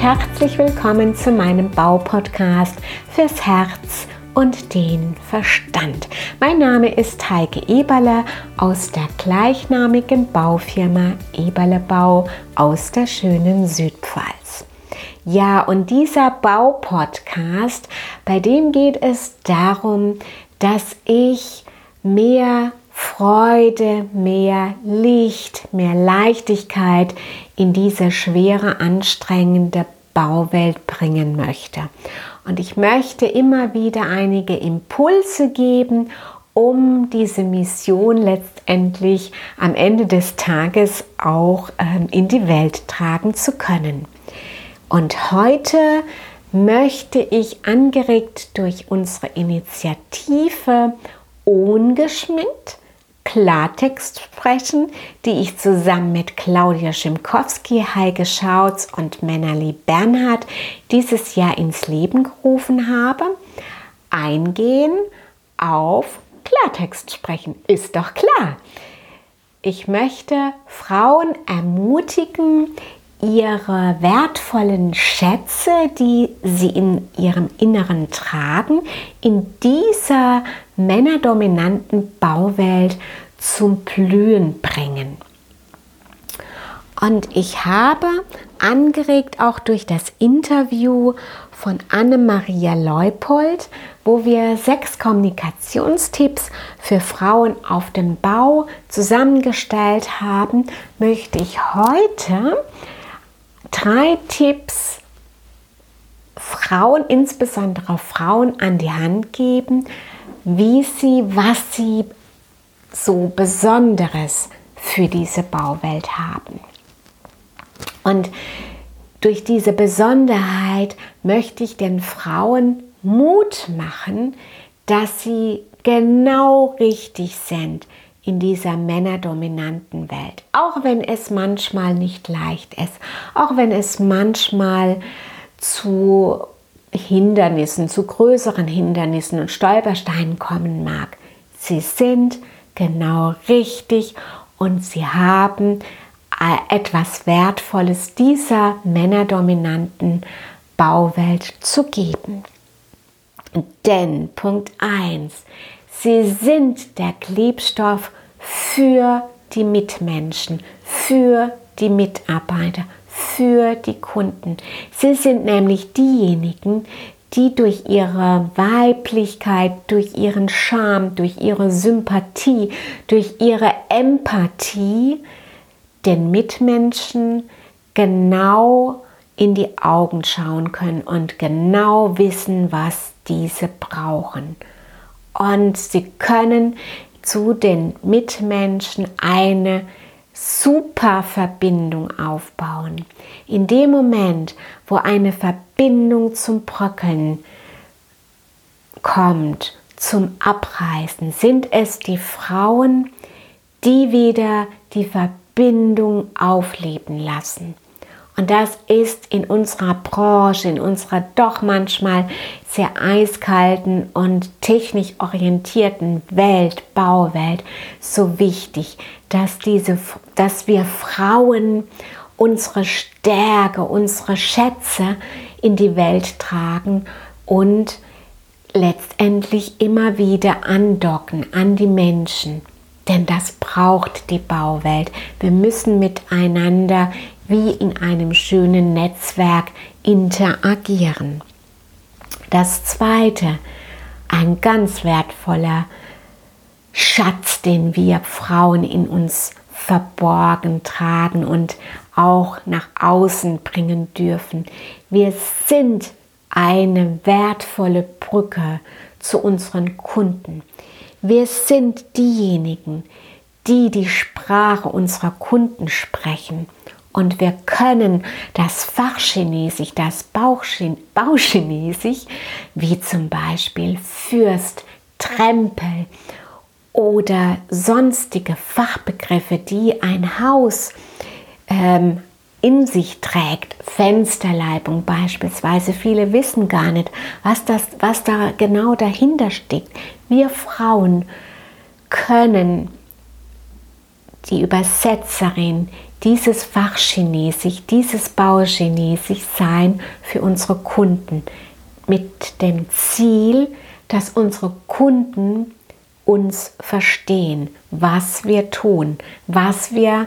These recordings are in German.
herzlich willkommen zu meinem Baupodcast fürs Herz und den Verstand. Mein Name ist Heike Eberle aus der gleichnamigen Baufirma Eberle Bau aus der schönen Südpfalz. Ja, und dieser Baupodcast, bei dem geht es darum, dass ich mehr Freude, mehr Licht, mehr Leichtigkeit in diese schwere, anstrengende Bauwelt bringen möchte. Und ich möchte immer wieder einige Impulse geben, um diese Mission letztendlich am Ende des Tages auch ähm, in die Welt tragen zu können. Und heute möchte ich angeregt durch unsere Initiative ungeschminkt Klartext sprechen, die ich zusammen mit Claudia Schimkowski, Heike Schautz und Menali Bernhard dieses Jahr ins Leben gerufen habe, eingehen auf Klartext sprechen. Ist doch klar. Ich möchte Frauen ermutigen, ihre wertvollen Schätze, die sie in ihrem Inneren tragen, in dieser männerdominanten Bauwelt zum Blühen bringen. Und ich habe angeregt auch durch das Interview von Anne-Maria Leupold, wo wir sechs Kommunikationstipps für Frauen auf dem Bau zusammengestellt haben, möchte ich heute drei Tipps Frauen, insbesondere Frauen, an die Hand geben, wie sie, was sie so Besonderes für diese Bauwelt haben. Und durch diese Besonderheit möchte ich den Frauen Mut machen, dass sie genau richtig sind, in dieser männerdominanten Welt. Auch wenn es manchmal nicht leicht ist, auch wenn es manchmal zu Hindernissen, zu größeren Hindernissen und Stolpersteinen kommen mag. Sie sind genau richtig und sie haben äh, etwas Wertvolles dieser männerdominanten Bauwelt zu geben. Denn Punkt 1, Sie sind der Klebstoff für die Mitmenschen, für die Mitarbeiter, für die Kunden. Sie sind nämlich diejenigen, die durch ihre Weiblichkeit, durch ihren Charme, durch ihre Sympathie, durch ihre Empathie den Mitmenschen genau in die Augen schauen können und genau wissen, was diese brauchen und sie können zu den Mitmenschen eine super Verbindung aufbauen. In dem Moment, wo eine Verbindung zum Bröckeln kommt, zum Abreißen, sind es die Frauen, die wieder die Verbindung aufleben lassen. Und das ist in unserer Branche, in unserer doch manchmal sehr eiskalten und technisch orientierten Welt, Bauwelt, so wichtig, dass, diese, dass wir Frauen unsere Stärke, unsere Schätze in die Welt tragen und letztendlich immer wieder andocken an die Menschen. Denn das braucht die Bauwelt. Wir müssen miteinander wie in einem schönen Netzwerk interagieren. Das zweite, ein ganz wertvoller Schatz, den wir Frauen in uns verborgen tragen und auch nach außen bringen dürfen. Wir sind eine wertvolle Brücke zu unseren Kunden. Wir sind diejenigen, die die Sprache unserer Kunden sprechen und wir können das Fachchinesisch, das Bauchinesisch, wie zum Beispiel Fürst, Trempel oder sonstige Fachbegriffe, die ein Haus ähm, in sich trägt, Fensterleibung beispielsweise. Viele wissen gar nicht, was, das, was da genau dahinter steckt. Wir Frauen können die Übersetzerin dieses Fachchinesisch, dieses Bauchinesisch sein für unsere Kunden mit dem Ziel, dass unsere Kunden uns verstehen, was wir tun, was wir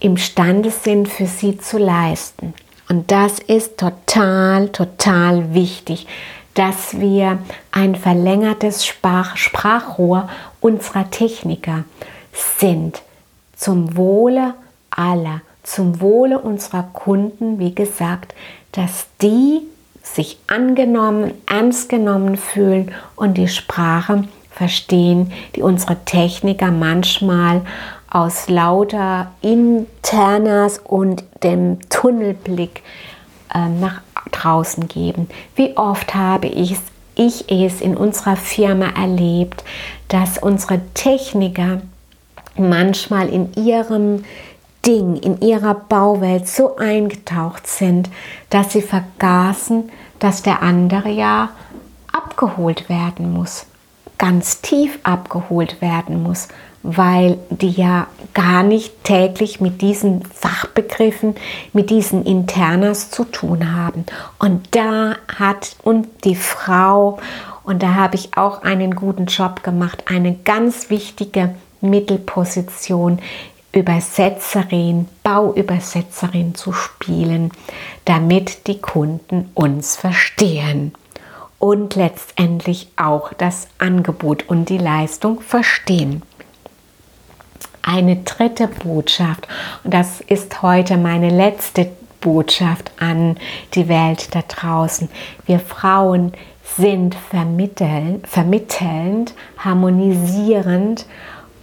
imstande sind für sie zu leisten. Und das ist total, total wichtig, dass wir ein verlängertes Sprach Sprachrohr unserer Techniker sind zum Wohle aller, zum Wohle unserer Kunden, wie gesagt, dass die sich angenommen, ernst genommen fühlen und die Sprache verstehen, die unsere Techniker manchmal aus lauter Internas und dem Tunnelblick äh, nach draußen geben. Wie oft habe ich es, ich es in unserer Firma erlebt, dass unsere Techniker manchmal in ihrem Ding, in ihrer Bauwelt so eingetaucht sind, dass sie vergaßen, dass der andere ja abgeholt werden muss, ganz tief abgeholt werden muss, weil die ja gar nicht täglich mit diesen Fachbegriffen, mit diesen Internas zu tun haben. Und da hat und die Frau, und da habe ich auch einen guten Job gemacht, eine ganz wichtige Mittelposition, Übersetzerin, Bauübersetzerin zu spielen, damit die Kunden uns verstehen und letztendlich auch das Angebot und die Leistung verstehen. Eine dritte Botschaft, und das ist heute meine letzte Botschaft an die Welt da draußen. Wir Frauen sind vermittelnd, harmonisierend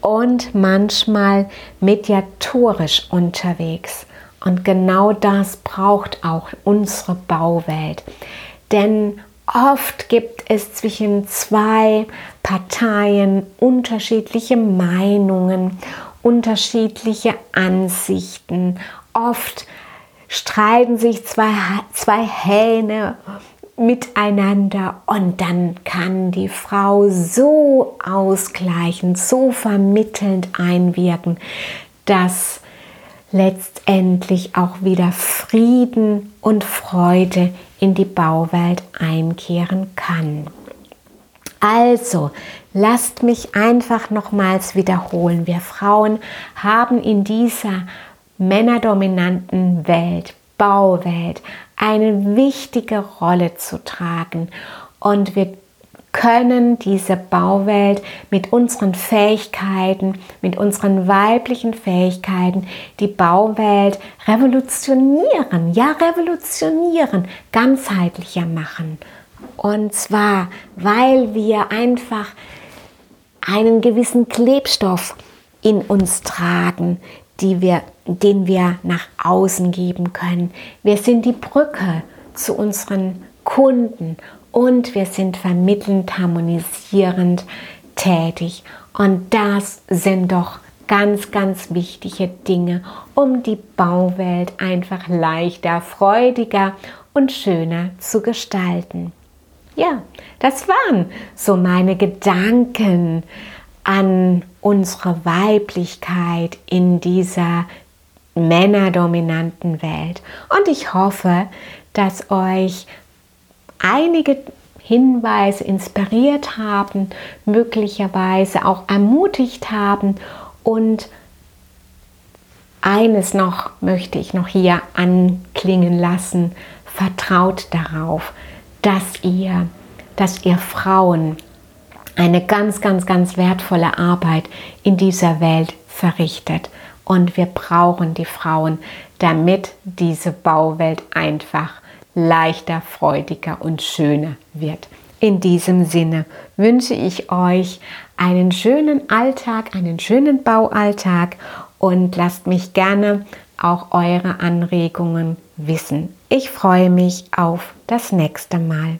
und manchmal mediatorisch unterwegs. Und genau das braucht auch unsere Bauwelt. Denn oft gibt es zwischen zwei Parteien unterschiedliche Meinungen, unterschiedliche Ansichten. Oft streiten sich zwei, zwei Hähne miteinander und dann kann die Frau so ausgleichend, so vermittelnd einwirken, dass letztendlich auch wieder Frieden und Freude in die Bauwelt einkehren kann. Also, lasst mich einfach nochmals wiederholen. Wir Frauen haben in dieser männerdominanten Welt, Bauwelt, eine wichtige Rolle zu tragen. Und wir können diese Bauwelt mit unseren Fähigkeiten, mit unseren weiblichen Fähigkeiten, die Bauwelt revolutionieren, ja revolutionieren, ganzheitlicher machen. Und zwar, weil wir einfach einen gewissen Klebstoff in uns tragen, die wir, den wir nach außen geben können. Wir sind die Brücke zu unseren Kunden und wir sind vermittelnd, harmonisierend tätig. Und das sind doch ganz, ganz wichtige Dinge, um die Bauwelt einfach leichter, freudiger und schöner zu gestalten. Ja, das waren so meine Gedanken an unsere Weiblichkeit in dieser männerdominanten Welt. Und ich hoffe, dass euch einige Hinweise inspiriert haben, möglicherweise auch ermutigt haben. Und eines noch möchte ich noch hier anklingen lassen. Vertraut darauf, dass ihr, dass ihr Frauen eine ganz, ganz, ganz wertvolle Arbeit in dieser Welt verrichtet. Und wir brauchen die Frauen, damit diese Bauwelt einfach leichter, freudiger und schöner wird. In diesem Sinne wünsche ich euch einen schönen Alltag, einen schönen Baualltag und lasst mich gerne auch eure Anregungen wissen. Ich freue mich auf das nächste Mal.